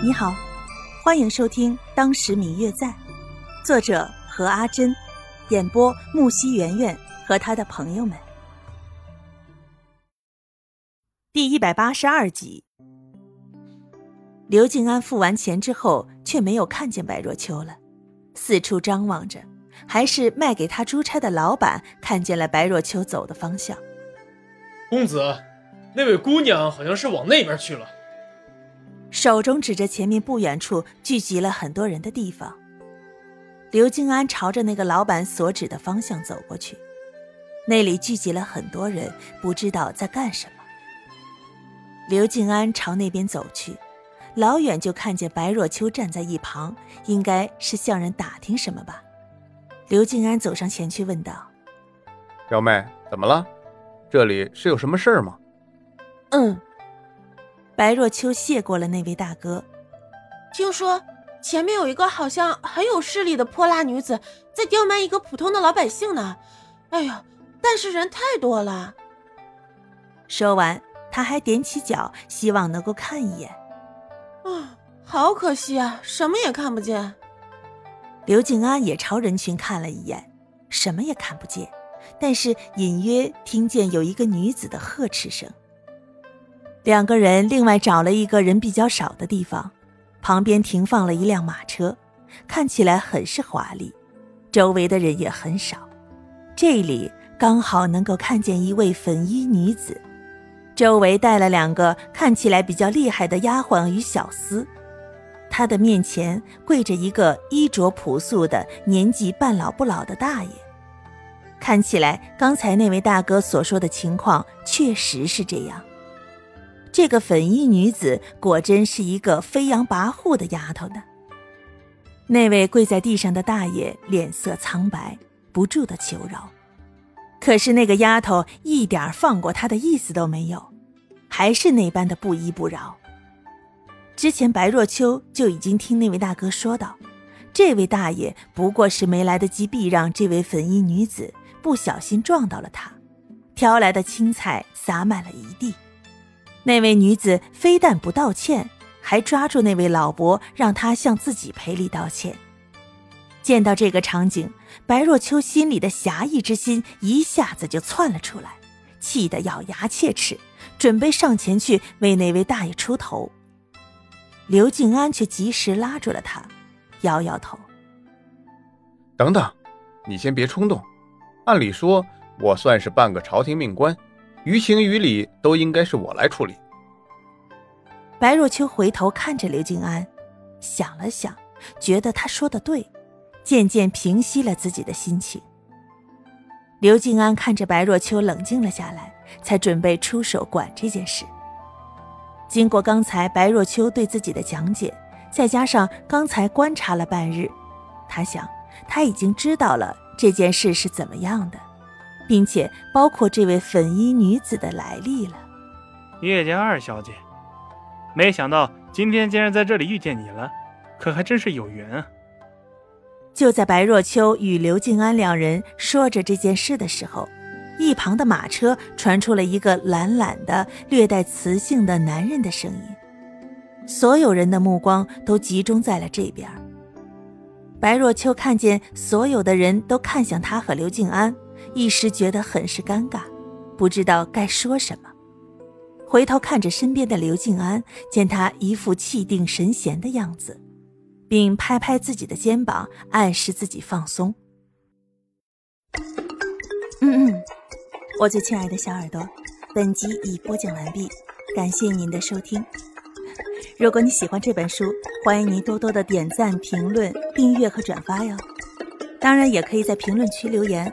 你好，欢迎收听《当时明月在》，作者何阿珍，演播木西圆圆和他的朋友们。第一百八十二集，刘静安付完钱之后，却没有看见白若秋了，四处张望着，还是卖给他出差的老板看见了白若秋走的方向。公子，那位姑娘好像是往那边去了。手中指着前面不远处聚集了很多人的地方，刘静安朝着那个老板所指的方向走过去。那里聚集了很多人，不知道在干什么。刘静安朝那边走去，老远就看见白若秋站在一旁，应该是向人打听什么吧。刘静安走上前去问道：“表妹，怎么了？这里是有什么事儿吗？”“嗯。”白若秋谢过了那位大哥。听说前面有一个好像很有势力的泼辣女子在刁蛮一个普通的老百姓呢。哎呦，但是人太多了。说完，他还踮起脚，希望能够看一眼。啊，好可惜啊，什么也看不见。刘静安也朝人群看了一眼，什么也看不见，但是隐约听见有一个女子的呵斥声。两个人另外找了一个人比较少的地方，旁边停放了一辆马车，看起来很是华丽，周围的人也很少。这里刚好能够看见一位粉衣女子，周围带了两个看起来比较厉害的丫鬟与小厮。她的面前跪着一个衣着朴素的、年纪半老不老的大爷。看起来刚才那位大哥所说的情况确实是这样。这个粉衣女子果真是一个飞扬跋扈的丫头呢。那位跪在地上的大爷脸色苍白，不住的求饶，可是那个丫头一点放过他的意思都没有，还是那般的不依不饶。之前白若秋就已经听那位大哥说道，这位大爷不过是没来得及避让这位粉衣女子，不小心撞到了他，挑来的青菜洒满了一地。那位女子非但不道歉，还抓住那位老伯，让他向自己赔礼道歉。见到这个场景，白若秋心里的侠义之心一下子就窜了出来，气得咬牙切齿，准备上前去为那位大爷出头。刘静安却及时拉住了他，摇摇头：“等等，你先别冲动。按理说，我算是半个朝廷命官。”于情于理都应该是我来处理。白若秋回头看着刘静安，想了想，觉得他说的对，渐渐平息了自己的心情。刘静安看着白若秋冷静了下来，才准备出手管这件事。经过刚才白若秋对自己的讲解，再加上刚才观察了半日，他想他已经知道了这件事是怎么样的。并且包括这位粉衣女子的来历了。叶家二小姐，没想到今天竟然在这里遇见你了，可还真是有缘啊！就在白若秋与刘静安两人说着这件事的时候，一旁的马车传出了一个懒懒的、略带磁性的男人的声音。所有人的目光都集中在了这边。白若秋看见所有的人都看向他和刘静安。一时觉得很是尴尬，不知道该说什么。回头看着身边的刘静安，见他一副气定神闲的样子，并拍拍自己的肩膀，暗示自己放松。嗯嗯，我最亲爱的小耳朵，本集已播讲完毕，感谢您的收听。如果你喜欢这本书，欢迎您多多的点赞、评论、订阅和转发哟。当然，也可以在评论区留言。